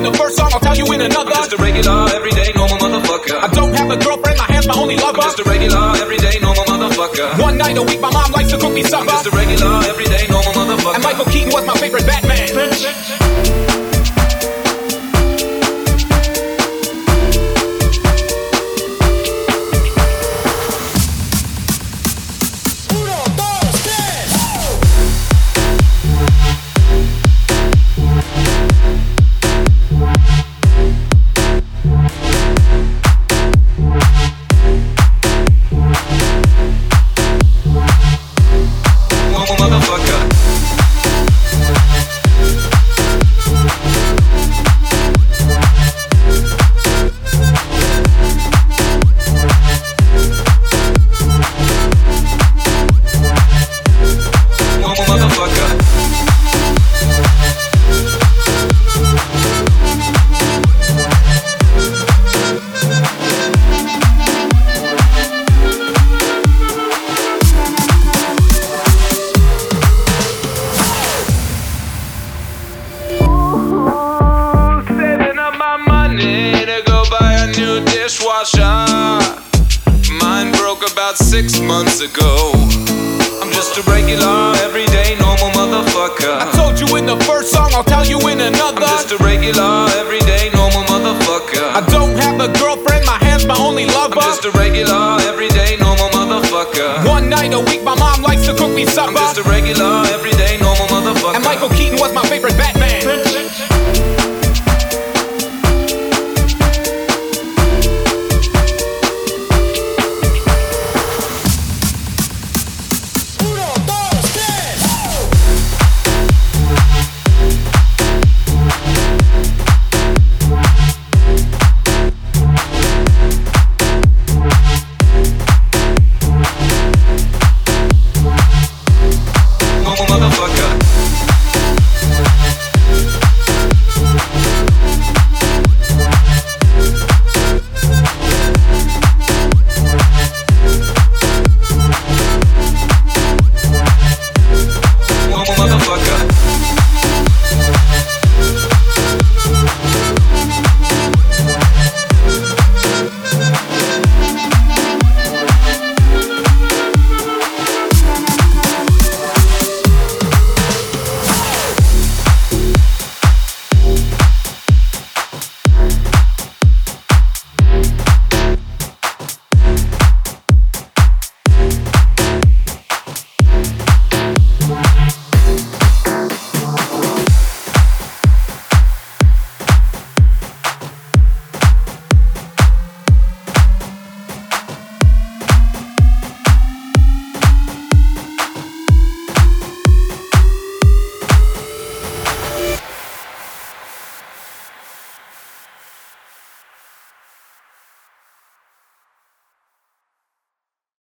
in the first song, I'll tell you in another. I'm just a regular, everyday, normal motherfucker. I don't have a girlfriend, my hand's my only lover. I'm just a regular, everyday, normal motherfucker. One night a week, my mom likes to cook me I'm supper. just a regular, everyday, normal motherfucker. And Michael Keaton was my favorite Batman. Mine broke about six months ago. I'm just a regular, everyday, normal motherfucker. I told you in the first song, I'll tell you in another. I'm just a regular, everyday, normal motherfucker. I don't have a girlfriend, my hand's my only lover. I'm just a regular, everyday, normal motherfucker. One night a week, my mom likes to cook me supper. I'm just a regular, everyday, normal motherfucker. And Michael Keaton was my